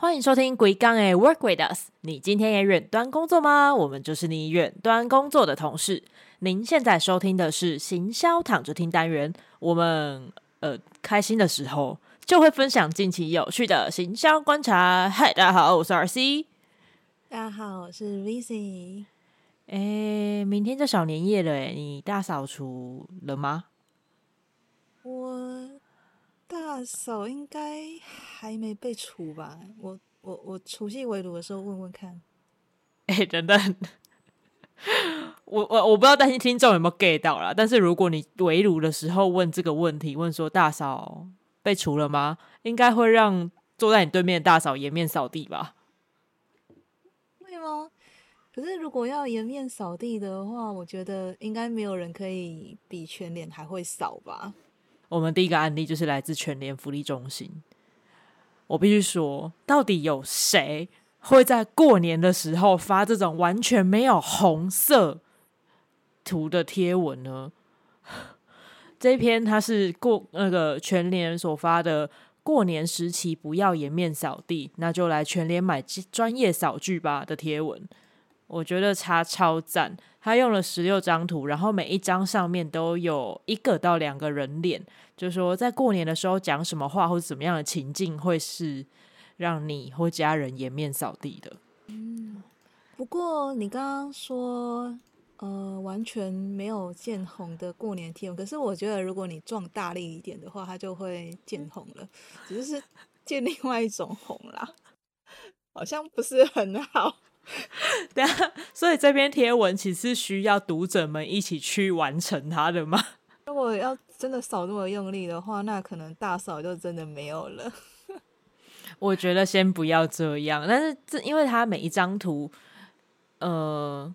欢迎收听《鬼刚诶 Work with Us》。你今天也远端工作吗？我们就是你远端工作的同事。您现在收听的是行销躺着听单元。我们呃开心的时候就会分享近期有趣的行销观察。嗨，大家好，我是 RC。大家好，我是 VC。诶，明天就小年夜了，诶，你大扫除了吗？我大嫂应该还没被除吧？我我我除夕围炉的时候问问看。哎，等等，我我我不知道担心听众有没有 get 到啦。但是如果你围炉的时候问这个问题，问说大嫂被除了吗？应该会让坐在你对面的大嫂颜面扫地吧？会吗？可是如果要颜面扫地的话，我觉得应该没有人可以比全脸还会扫吧。我们第一个案例就是来自全联福利中心。我必须说，到底有谁会在过年的时候发这种完全没有红色图的贴文呢？这篇它是过那个全联所发的过年时期不要颜面扫地，那就来全联买专业扫具吧的贴文。我觉得他超赞，他用了十六张图，然后每一张上面都有一个到两个人脸，就说在过年的时候讲什么话或者怎么样的情境会是让你或家人颜面扫地的。嗯，不过你刚刚说呃完全没有见红的过年天，可是我觉得如果你撞大力一点的话，它就会见红了，只是见另外一种红啦，好像不是很好。对啊，所以这篇贴文其实需要读者们一起去完成它的吗？如果要真的扫那么用力的话，那可能大扫就真的没有了。我觉得先不要这样，但是这因为它每一张图，呃，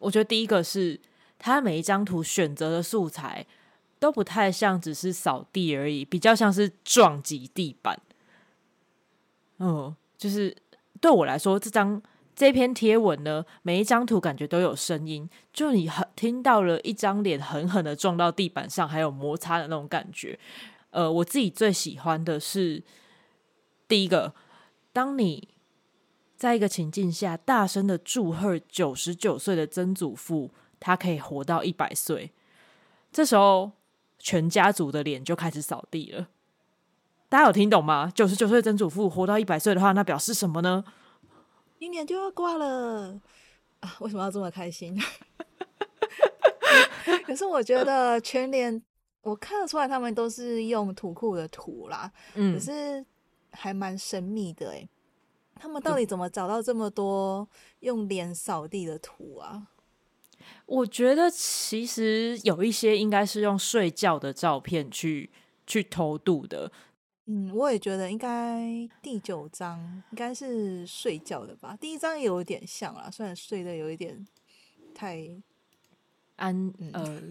我觉得第一个是它每一张图选择的素材都不太像只是扫地而已，比较像是撞击地板。嗯，就是对我来说这张。这篇贴文呢，每一张图感觉都有声音，就你很听到了一张脸狠狠的撞到地板上，还有摩擦的那种感觉。呃，我自己最喜欢的是第一个，当你在一个情境下大声的祝贺九十九岁的曾祖父，他可以活到一百岁，这时候全家族的脸就开始扫地了。大家有听懂吗？九十九岁曾祖父活到一百岁的话，那表示什么呢？今年就要挂了啊！为什么要这么开心？可是我觉得全脸，我看得出来他们都是用图库的图啦，嗯，可是还蛮神秘的哎。他们到底怎么找到这么多用脸扫地的图啊？我觉得其实有一些应该是用睡觉的照片去去偷渡的。嗯，我也觉得应该第九章应该是睡觉的吧。第一章也有点像啊，虽然睡的有一点太安呃，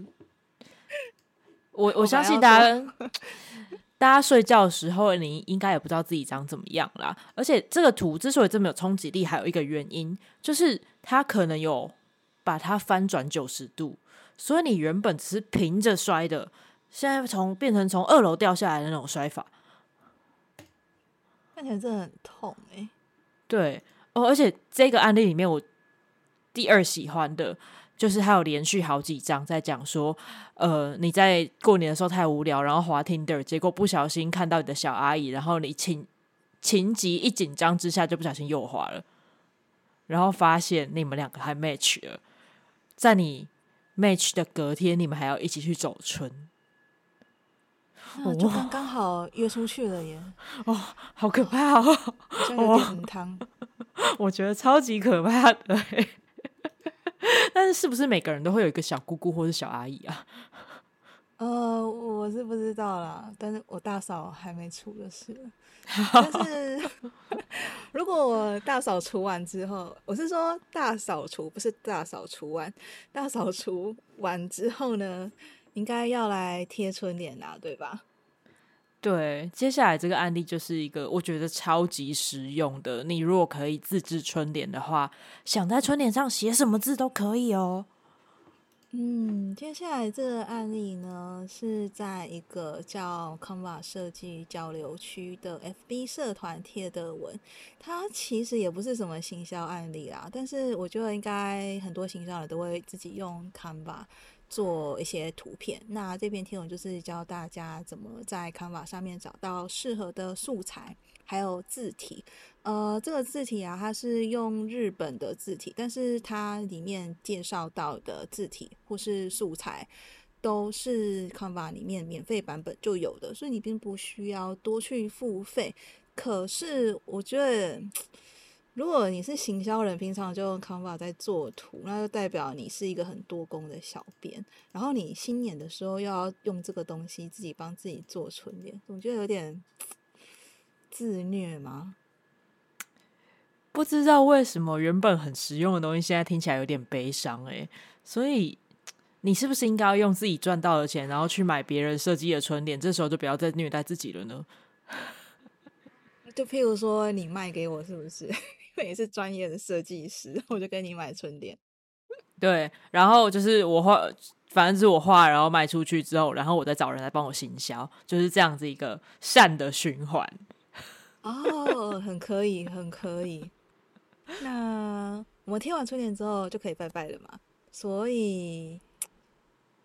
我我相信大家大家睡觉的时候，你应该也不知道自己长怎么样啦。而且这个图之所以这么有冲击力，还有一个原因就是它可能有把它翻转九十度，所以你原本只是平着摔的，现在从变成从二楼掉下来的那种摔法。看起来真的很痛哎，对哦，而且这个案例里面，我第二喜欢的就是还有连续好几章在讲说，呃，你在过年的时候太无聊，然后滑 Tinder，结果不小心看到你的小阿姨，然后你情情急一紧张之下就不小心又滑了，然后发现你们两个还 match 了，在你 match 的隔天，你们还要一起去走春。就刚刚好约出去了耶！哦，好可怕哦！有点汤，我觉得超级可怕的。但是是不是每个人都会有一个小姑姑或者小阿姨啊？呃，我是不知道啦，但是我大嫂还没出的事。但是如果我大扫除完之后，我是说大扫除，不是大扫除完，大扫除完之后呢？应该要来贴春联啦，对吧？对，接下来这个案例就是一个我觉得超级实用的。你如果可以自制春联的话，想在春联上写什么字都可以哦。嗯，接下来这个案例呢，是在一个叫 Canva 设计交流区的 FB 社团贴的文。它其实也不是什么行销案例啦，但是我觉得应该很多行销人都会自己用 Canva 做一些图片。那这篇贴文就是教大家怎么在 Canva 上面找到适合的素材，还有字体。呃，这个字体啊，它是用日本的字体，但是它里面介绍到的字体或是素材都是 Canva 里面免费版本就有的，所以你并不需要多去付费。可是我觉得，如果你是行销人，平常就用 Canva 在做图，那就代表你是一个很多工的小编。然后你新年的时候又要用这个东西自己帮自己做春联，总觉得有点 自虐吗？不知道为什么原本很实用的东西，现在听起来有点悲伤哎。所以你是不是应该要用自己赚到的钱，然后去买别人设计的春联？这时候就不要再虐待自己了呢？就譬如说，你卖给我是不是？因为你是专业的设计师，我就跟你买春联。对，然后就是我画，反正是我画，然后卖出去之后，然后我再找人来帮我行销，就是这样子一个善的循环。哦，很可以，很可以。那我们贴完春联之后就可以拜拜了嘛？所以，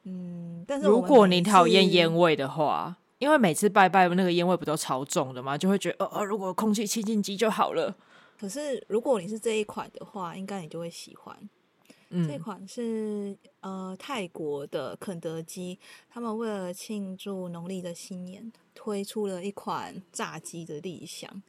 嗯，但是如果你讨厌烟味的话，因为每次拜拜那个烟味不都超重的嘛？就会觉得，哦哦，如果空气清净机就好了。可是如果你是这一款的话，应该你就会喜欢。这款是呃泰国的肯德基，他们为了庆祝农历的新年，推出了一款炸鸡的立项。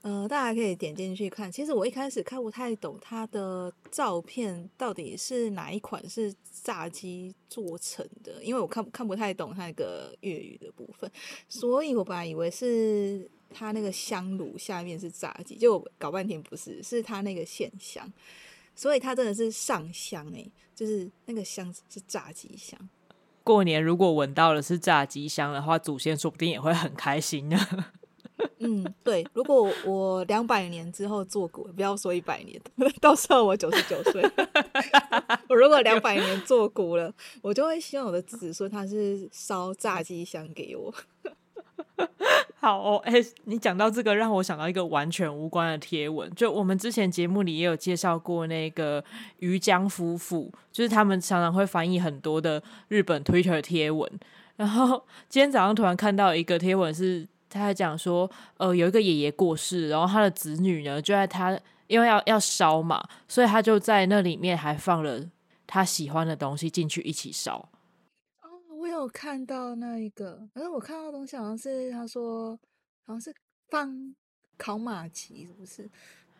呃，大家可以点进去看。其实我一开始看不太懂它的照片到底是哪一款是炸鸡做成的，因为我看看不太懂它那个粤语的部分，所以我本来以为是它那个香炉下面是炸鸡，就搞半天不是，是它那个线香，所以它真的是上香诶，就是那个香是炸鸡香。过年如果闻到了是炸鸡香的话，祖先说不定也会很开心呢。嗯，对，如果我两百年之后做古，不要说一百年，到时候我九十九岁，我如果两百年做古了，我就会希望我的子孙他是烧炸鸡香给我。好哦，哎，你讲到这个，让我想到一个完全无关的贴文，就我们之前节目里也有介绍过那个于江夫妇，就是他们常常会翻译很多的日本 Twitter 贴文，然后今天早上突然看到一个贴文是。他还讲说，呃，有一个爷爷过世，然后他的子女呢，就在他因为要要烧嘛，所以他就在那里面还放了他喜欢的东西进去一起烧。哦，我有看到那一个，反正我看到的东西好像是他说好像是放烤马奇，是不是？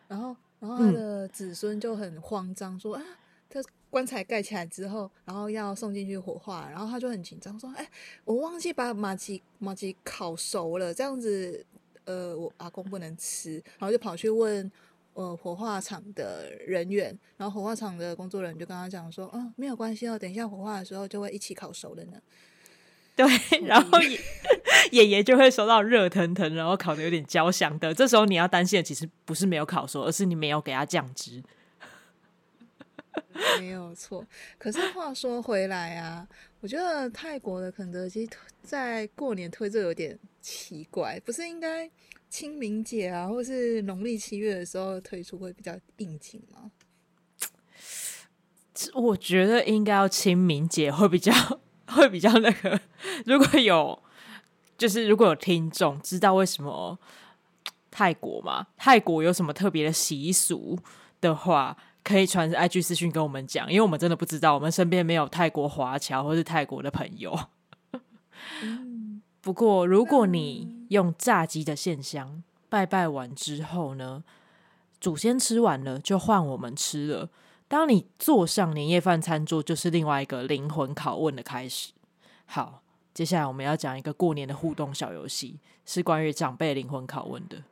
然后，然后他的子孙就很慌张，说啊。他棺材盖起来之后，然后要送进去火化，然后他就很紧张，说：“哎，我忘记把马吉马吉烤熟了，这样子，呃，我阿公不能吃。”然后就跑去问呃火化场的人员，然后火化场的工作人员就跟他讲说：“嗯，没有关系哦，等一下火化的时候就会一起烤熟的呢。”对，然后 爷爷就会收到热腾腾，然后烤的有点焦香的。这时候你要担心的其实不是没有烤熟，而是你没有给他酱汁。没有错，可是话说回来啊，我觉得泰国的肯德基在过年推这有点奇怪，不是应该清明节啊，或是农历七月的时候推出会比较应景吗？我觉得应该要清明节会比较会比较那个。如果有就是如果有听众知道为什么泰国嘛，泰国有什么特别的习俗的话。可以传 IG 私讯跟我们讲，因为我们真的不知道，我们身边没有泰国华侨或是泰国的朋友。不过，如果你用炸鸡的线香拜拜完之后呢，祖先吃完了就换我们吃了。当你坐上年夜饭餐桌，就是另外一个灵魂拷问的开始。好，接下来我们要讲一个过年的互动小游戏，是关于长辈灵魂拷问的。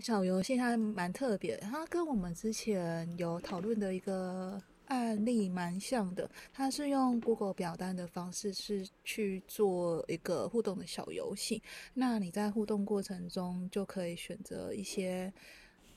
小游戏它蛮特别，它跟我们之前有讨论的一个案例蛮像的。它是用 Google 表单的方式是去做一个互动的小游戏。那你在互动过程中就可以选择一些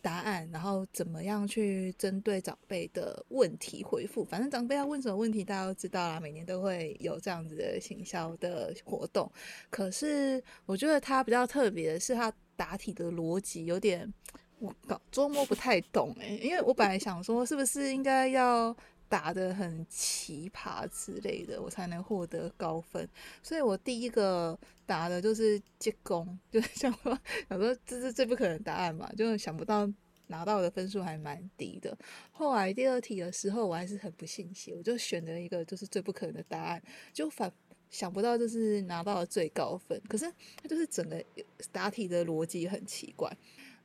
答案，然后怎么样去针对长辈的问题回复。反正长辈要问什么问题，大家都知道啦。每年都会有这样子的行销的活动。可是我觉得它比较特别的是，它答题的逻辑有点我搞捉摸不太懂诶，因为我本来想说，是不是应该要。答的很奇葩之类的，我才能获得高分。所以我第一个答的就是结工，就是想说，想说这是最不可能答案嘛，就想不到拿到的分数还蛮低的。后来第二题的时候，我还是很不信邪，我就选了一个就是最不可能的答案，就反想不到就是拿到了最高分。可是它就是整个答题的逻辑很奇怪。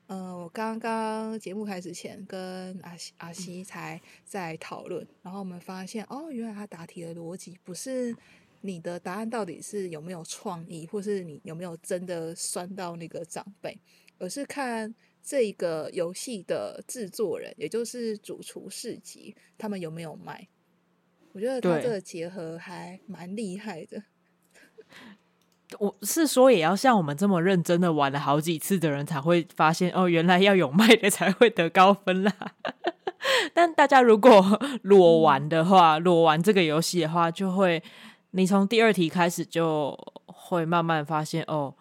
呃，我刚刚节目开始前跟阿西阿西才在讨论，然后我们发现哦，原来他答题的逻辑不是你的答案到底是有没有创意，或是你有没有真的酸到那个长辈，而是看这个游戏的制作人，也就是主厨市集，他们有没有卖。我觉得他这个结合还蛮厉害的。我是说，也要像我们这么认真的玩了好几次的人，才会发现哦，原来要有卖的才会得高分啦。但大家如果 裸玩的话，裸玩这个游戏的话，就会你从第二题开始就会慢慢发现哦，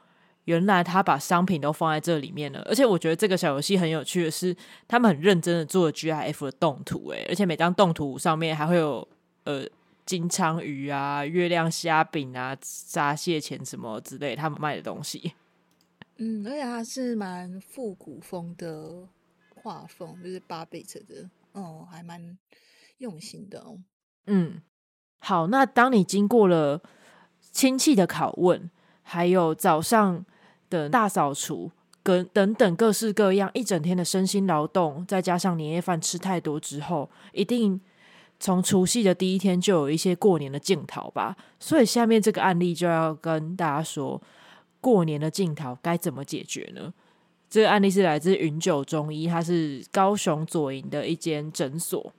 原来他把商品都放在这里面了。而且我觉得这个小游戏很有趣的是，他们很认真的做了 GIF 的动图，诶，而且每张动图上面还会有呃。金枪鱼啊，月亮虾饼啊，炸蟹钳什么之类，他们卖的东西。嗯，而且它是蛮复古风的画风，就是八贝特的，哦，还蛮用心的哦。嗯，好，那当你经过了亲戚的拷问，还有早上的大扫除，跟等等各式各样一整天的身心劳动，再加上年夜饭吃太多之后，一定。从除夕的第一天就有一些过年的镜头吧，所以下面这个案例就要跟大家说，过年的镜头该怎么解决呢？这个案例是来自云九中医，它是高雄左营的一间诊所。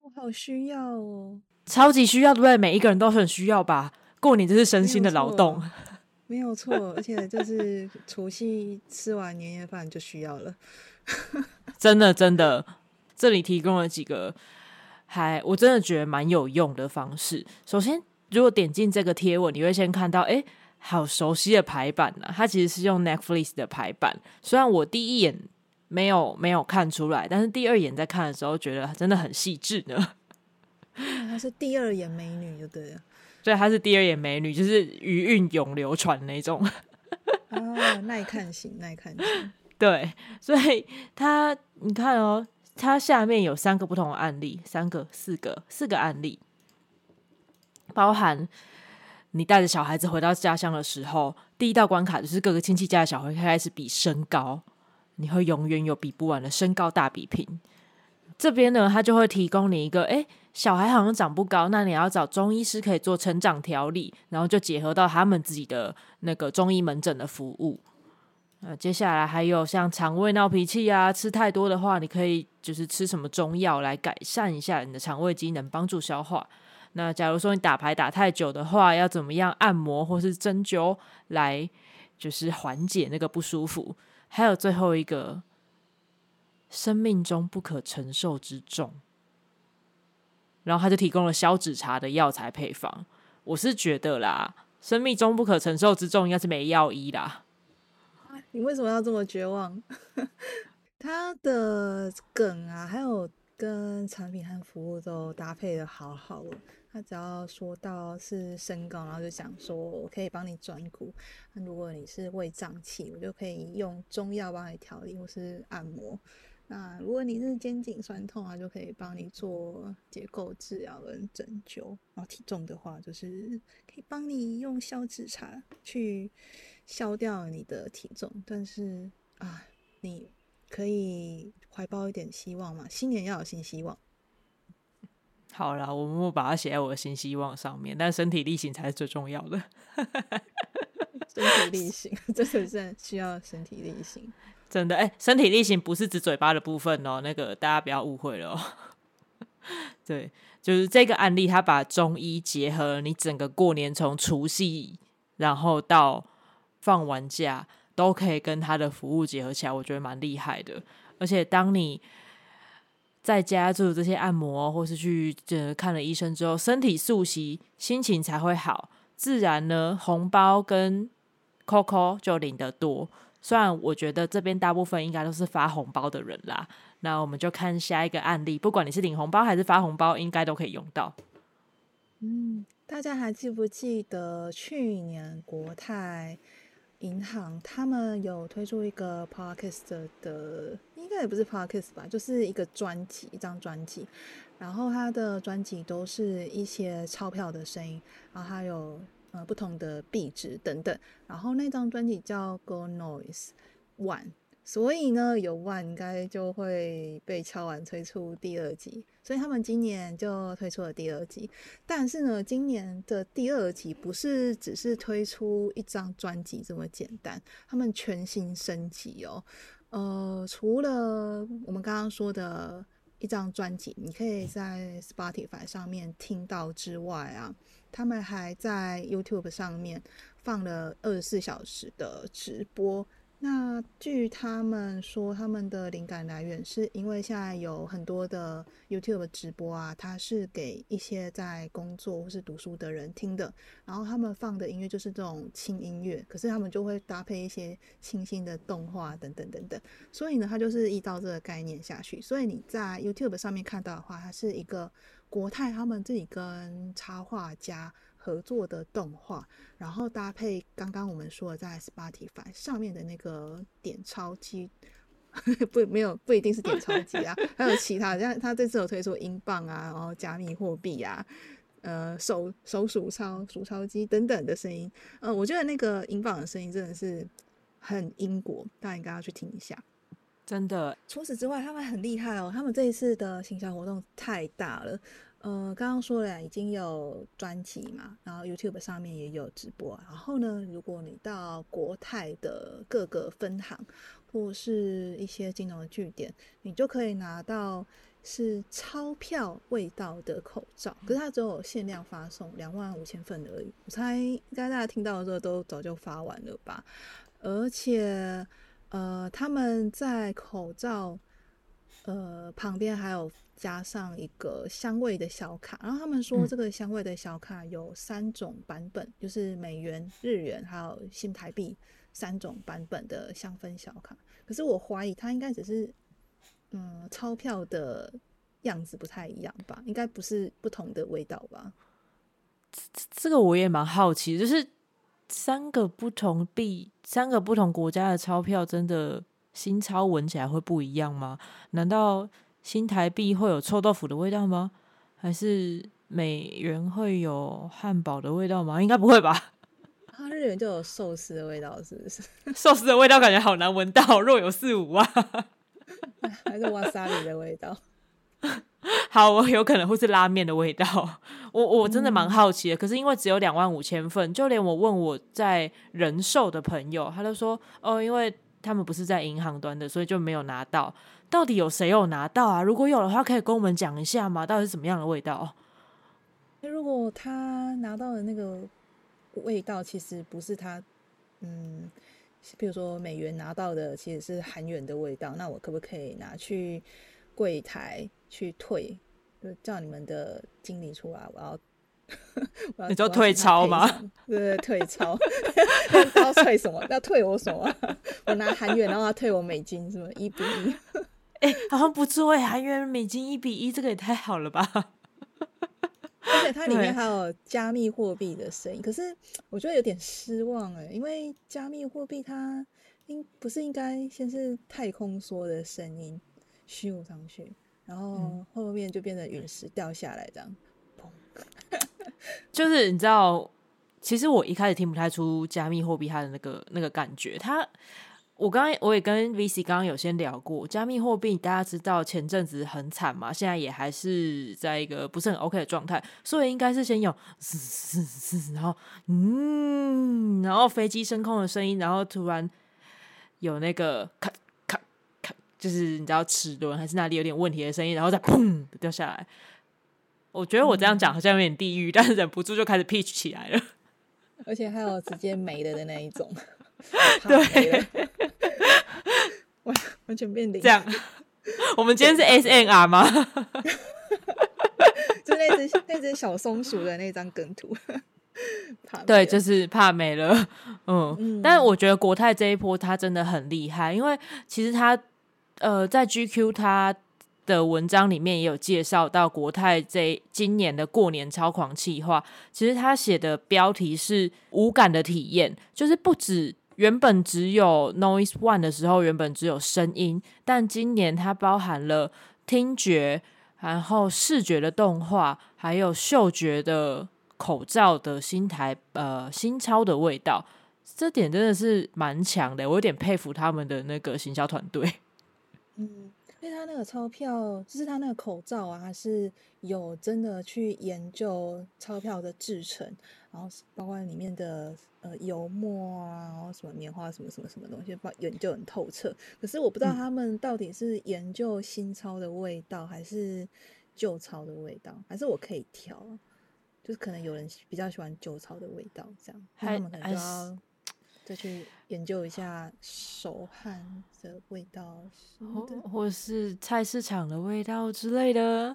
我好需要哦，超级需要，对不对？每一个人都很需要吧？过年就是身心的劳动，没有错，而且就是除夕吃完年夜饭就需要了，真的真的，这里提供了几个。还我真的觉得蛮有用的方式。首先，如果点进这个贴文，你会先看到，哎，好熟悉的排版呢。它其实是用 Netflix 的排版。虽然我第一眼没有没有看出来，但是第二眼在看的时候，觉得真的很细致呢。她是第二眼美女，就对了。对，她是第二眼美女，就是余韵永流传那种。啊，耐看型，耐看型。对，所以他，你看哦。它下面有三个不同的案例，三个、四个、四个案例，包含你带着小孩子回到家乡的时候，第一道关卡就是各个亲戚家的小孩开始比身高，你会永远有比不完的身高大比拼。这边呢，他就会提供你一个，哎，小孩好像长不高，那你要找中医师可以做成长调理，然后就结合到他们自己的那个中医门诊的服务。呃，接下来还有像肠胃闹脾气啊，吃太多的话，你可以就是吃什么中药来改善一下你的肠胃机能，帮助消化。那假如说你打牌打太久的话，要怎么样按摩或是针灸来就是缓解那个不舒服？还有最后一个，生命中不可承受之重，然后他就提供了消脂茶的药材配方。我是觉得啦，生命中不可承受之重应该是没药医啦。你为什么要这么绝望？他的梗啊，还有跟产品和服务都搭配的好好了。他只要说到是身高，然后就讲说我可以帮你转骨。那如果你是胃胀气，我就可以用中药帮你调理或是按摩。那如果你是肩颈酸痛啊，就可以帮你做结构治疗跟针灸。然后体重的话，就是可以帮你用消脂茶去。消掉你的体重，但是啊，你可以怀抱一点希望嘛？新年要有新希望。好了，我们把它写在我的新希望上面，但身体力行才是最重要的。身体力行，真的是需要身体力行。真的，哎，身体力行不是指嘴巴的部分哦，那个大家不要误会了。对，就是这个案例，他把中医结合你整个过年从除夕，然后到。放完假都可以跟他的服务结合起来，我觉得蛮厉害的。而且当你在家做这些按摩，或是去看了医生之后，身体素习，心情才会好，自然呢，红包跟 Coco 就领得多。虽然我觉得这边大部分应该都是发红包的人啦，那我们就看下一个案例，不管你是领红包还是发红包，应该都可以用到。嗯，大家还记不记得去年国泰银行他们有推出一个 podcast 的，应该也不是 podcast 吧，就是一个专辑，一张专辑，然后它的专辑都是一些钞票的声音，然后还有呃不同的壁纸等等，然后那张专辑叫 Go Noise One。所以呢，有万应该就会被敲完推出第二集，所以他们今年就推出了第二集。但是呢，今年的第二集不是只是推出一张专辑这么简单，他们全新升级哦。呃，除了我们刚刚说的一张专辑，你可以在 Spotify 上面听到之外啊，他们还在 YouTube 上面放了二十四小时的直播。那据他们说，他们的灵感来源是因为现在有很多的 YouTube 直播啊，它是给一些在工作或是读书的人听的，然后他们放的音乐就是这种轻音乐，可是他们就会搭配一些清新的动画等等等等，所以呢，它就是依照这个概念下去，所以你在 YouTube 上面看到的话，它是一个国泰他们自己跟插画家。合作的动画，然后搭配刚刚我们说的在 Spotify 上面的那个点钞机，不没有不一定是点钞机啊，还有其他像他这次有推出英镑啊，然后加密货币啊，呃手手数钞数钞机等等的声音，呃，我觉得那个英镑的声音真的是很英国，大家应该要去听一下。真的，除此之外，他们很厉害哦，他们这一次的行销活动太大了。呃，刚刚说了已经有专辑嘛，然后 YouTube 上面也有直播。然后呢，如果你到国泰的各个分行或是一些金融的据点，你就可以拿到是钞票味道的口罩。可是它只有限量发送两万五千份而已。我猜应该大家听到的时候都早就发完了吧？而且，呃，他们在口罩。呃，旁边还有加上一个香味的小卡，然后他们说这个香味的小卡有三种版本，就是美元、日元还有新台币三种版本的香氛小卡。可是我怀疑它应该只是，嗯，钞票的样子不太一样吧？应该不是不同的味道吧？这这个我也蛮好奇，就是三个不同币、三个不同国家的钞票，真的。新钞闻起来会不一样吗？难道新台币会有臭豆腐的味道吗？还是美元会有汉堡的味道吗？应该不会吧？啊日元就有寿司的味道，是不是？寿司的味道感觉好难闻到，若有似无啊。还是瓦萨里的味道？好，我有可能会是拉面的味道。我我真的蛮好奇的，可是因为只有两万五千份，就连我问我在人寿的朋友，他都说哦，因为。他们不是在银行端的，所以就没有拿到。到底有谁有拿到啊？如果有的话，可以跟我们讲一下吗？到底是怎么样的味道？那如果他拿到的那个味道，其实不是他，嗯，比如说美元拿到的其实是韩元的味道，那我可不可以拿去柜台去退？就叫你们的经理出来，我要。你就退钞吗？对对，退钞。要退什么？要退我什么？我拿韩元，然后他退我美金，是吗？一比一。哎，好像不错哎，韩元美金一比一，这个也太好了吧！而且它里面还有加密货币的声音，可是我觉得有点失望哎，因为加密货币它应不是应该先是太空梭的声音咻上去，然后后面就变成陨石掉下来这样。就是你知道，其实我一开始听不太出加密货币它的那个那个感觉。它，我刚刚我也跟 VC 刚刚有先聊过，加密货币大家知道前阵子很惨嘛，现在也还是在一个不是很 OK 的状态，所以应该是先有嘶嘶嘶，然后嗯，然后飞机升空的声音，然后突然有那个咔咔咔，就是你知道齿轮还是哪里有点问题的声音，然后再砰掉下来。我觉得我这样讲好像有点地狱，但是忍不住就开始 pitch 起来了，而且还有直接没了的那一种。对，完完全变零。这样，我们今天是 S N R 吗？就那只那只小松鼠的那张梗图。对，就是怕没了。嗯，但是我觉得国泰这一波他真的很厉害，因为其实他呃在 GQ 他的文章里面也有介绍到国泰这今年的过年超狂气话。其实他写的标题是无感的体验，就是不止原本只有 Noise One 的时候，原本只有声音，但今年它包含了听觉，然后视觉的动画，还有嗅觉的。口罩的新台呃新钞的味道，这点真的是蛮强的，我有点佩服他们的那个行销团队。嗯，因为他那个钞票，就是他那个口罩啊，还是有真的去研究钞票的制成，然后包括里面的呃油墨啊，然后什么棉花什么什么什么东西，把研究很透彻。可是我不知道他们到底是研究新钞的味道，还是旧钞的味道，还是我可以调。就是可能有人比较喜欢旧钞的味道，这样，他们可能就要再去研究一下手汗的味道，或或是菜市场的味道之类的。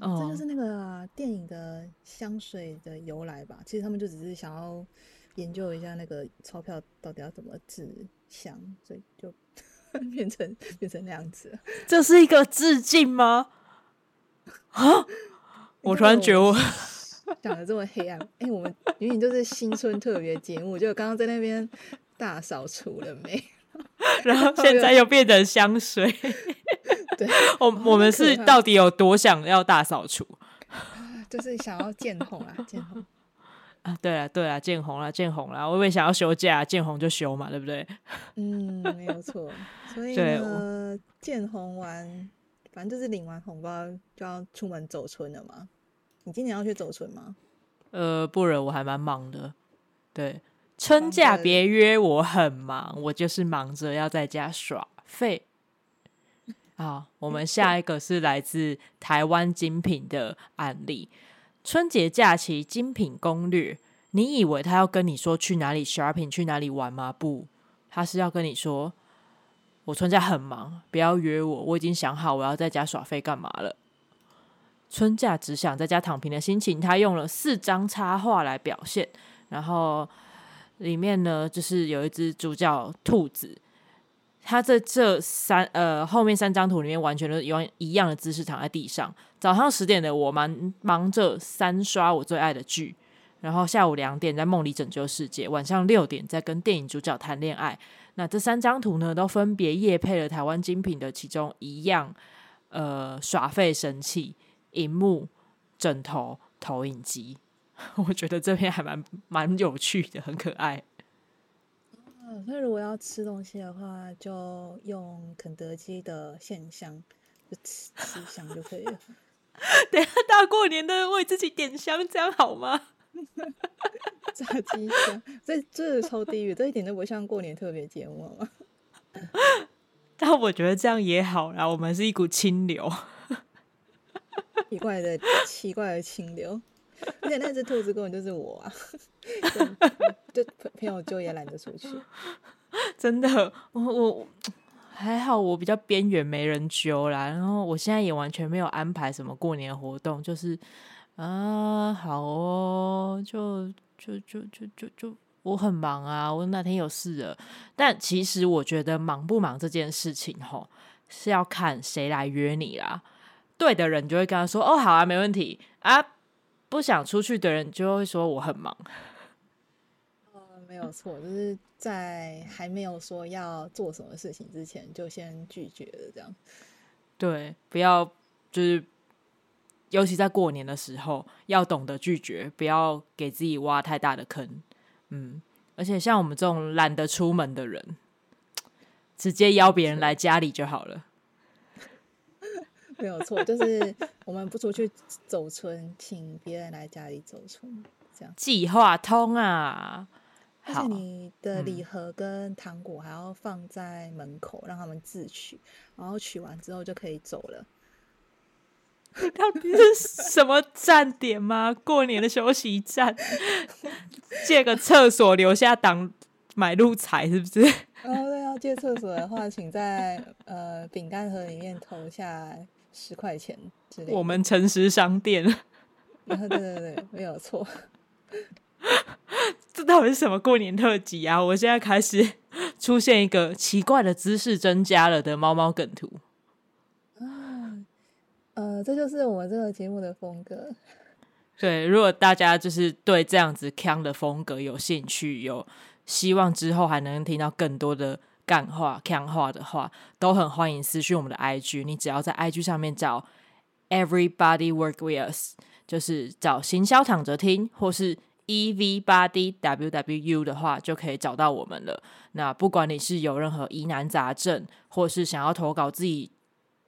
啊，这就是那个电影的香水的由来吧？其实他们就只是想要研究一下那个钞票到底要怎么制香，所以就 变成变成那样子。这是一个致敬吗？啊？我突然觉得我 讲的这么黑暗，哎，我们明明就是新春特别节目，就刚刚在那边大扫除了没？然后现在又变成香水。对，我我们是到底有多想要大扫除？就是想要见红啊，见红啊！对啊，对啊，见红了，见红了！我以为想要休假，见红就休嘛，对不对？嗯，没有错。所以呢，见红完，反正就是领完红包就要出门走春了嘛。你今年要去走春吗？呃，不然我还蛮忙的。对，春假别约我，很忙，我就是忙着要在家耍废。好，我们下一个是来自台湾精品的案例。春节假期精品攻略，你以为他要跟你说去哪里 shopping，去哪里玩吗？不，他是要跟你说，我春假很忙，不要约我，我已经想好我要在家耍废干嘛了。春假只想在家躺平的心情，他用了四张插画来表现。然后里面呢，就是有一只主角兔子，他在这三呃后面三张图里面，完全都用一样的姿势躺在地上。早上十点的我忙忙着三刷我最爱的剧，然后下午两点在梦里拯救世界，晚上六点在跟电影主角谈恋爱。那这三张图呢，都分别夜配了台湾精品的其中一样，呃，耍废神器。荧幕、枕头、投影机，我觉得这篇还蛮蛮有趣的，很可爱。嗯，那如果要吃东西的话，就用肯德基的线香，就吃吃香就可以了。等下大过年的为自己点香，这样好吗？炸鸡香，这这超地狱，这一点都不像过年特别节目吗？但我觉得这样也好啦，我们是一股清流。奇怪的 奇怪的清流，而且那只兔子根本就是我啊！就朋友就也懒得出去，真的，我我还好，我比较边缘，没人揪啦。然后我现在也完全没有安排什么过年活动，就是啊，好哦，就就就就就就我很忙啊，我那天有事了。但其实我觉得忙不忙这件事情，吼是要看谁来约你啦。对的人就会跟他说：“哦，好啊，没问题啊。”不想出去的人就会说：“我很忙。”呃，没有错，就是在还没有说要做什么事情之前，就先拒绝了。这样对，不要就是，尤其在过年的时候，要懂得拒绝，不要给自己挖太大的坑。嗯，而且像我们这种懒得出门的人，直接邀别人来家里就好了。没有错，就是我们不出去走村，请别人来家里走村，这样计划通啊。而且你的礼盒跟糖果还要放在门口，让他们自取，然后取完之后就可以走了。到底是什么站点吗？过年的休息站？借个厕所留下挡买路财是不是？哦，对啊。要借厕所的话，请在呃饼干盒里面投下十块钱之类的。我们诚实商店，对 对对对，没有错。这到底是什么过年特辑啊？我现在开始 出现一个奇怪的姿势增加了的猫猫梗图。啊，呃，这就是我们这个节目的风格。对，如果大家就是对这样子腔的风格有兴趣，有希望之后还能听到更多的干话、强话的话，都很欢迎私讯我们的 IG。你只要在 IG 上面找 Everybody Work With Us，就是找行销躺着听，或是 E V 八 D W W U 的话，就可以找到我们了。那不管你是有任何疑难杂症，或是想要投稿自己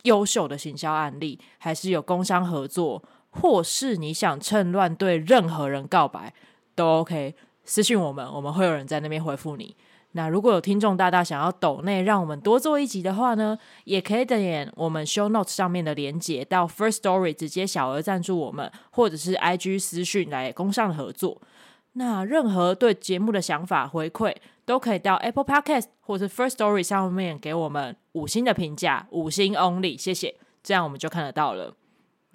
优秀的行销案例，还是有工商合作。或是你想趁乱对任何人告白，都 OK，私信我们，我们会有人在那边回复你。那如果有听众大大想要抖内让我们多做一集的话呢，也可以点我们 Show Notes 上面的连接到 First Story 直接小额赞助我们，或者是 IG 私讯来工上合作。那任何对节目的想法回馈，都可以到 Apple Podcast 或是 First Story 上面给我们五星的评价，五星 Only，谢谢，这样我们就看得到了。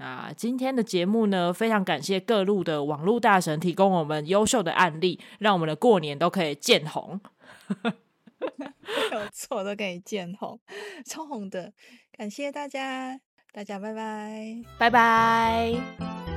那今天的节目呢，非常感谢各路的网络大神提供我们优秀的案例，让我们的过年都可以见红。有错都可以见红，超红的，感谢大家，大家拜拜，拜拜。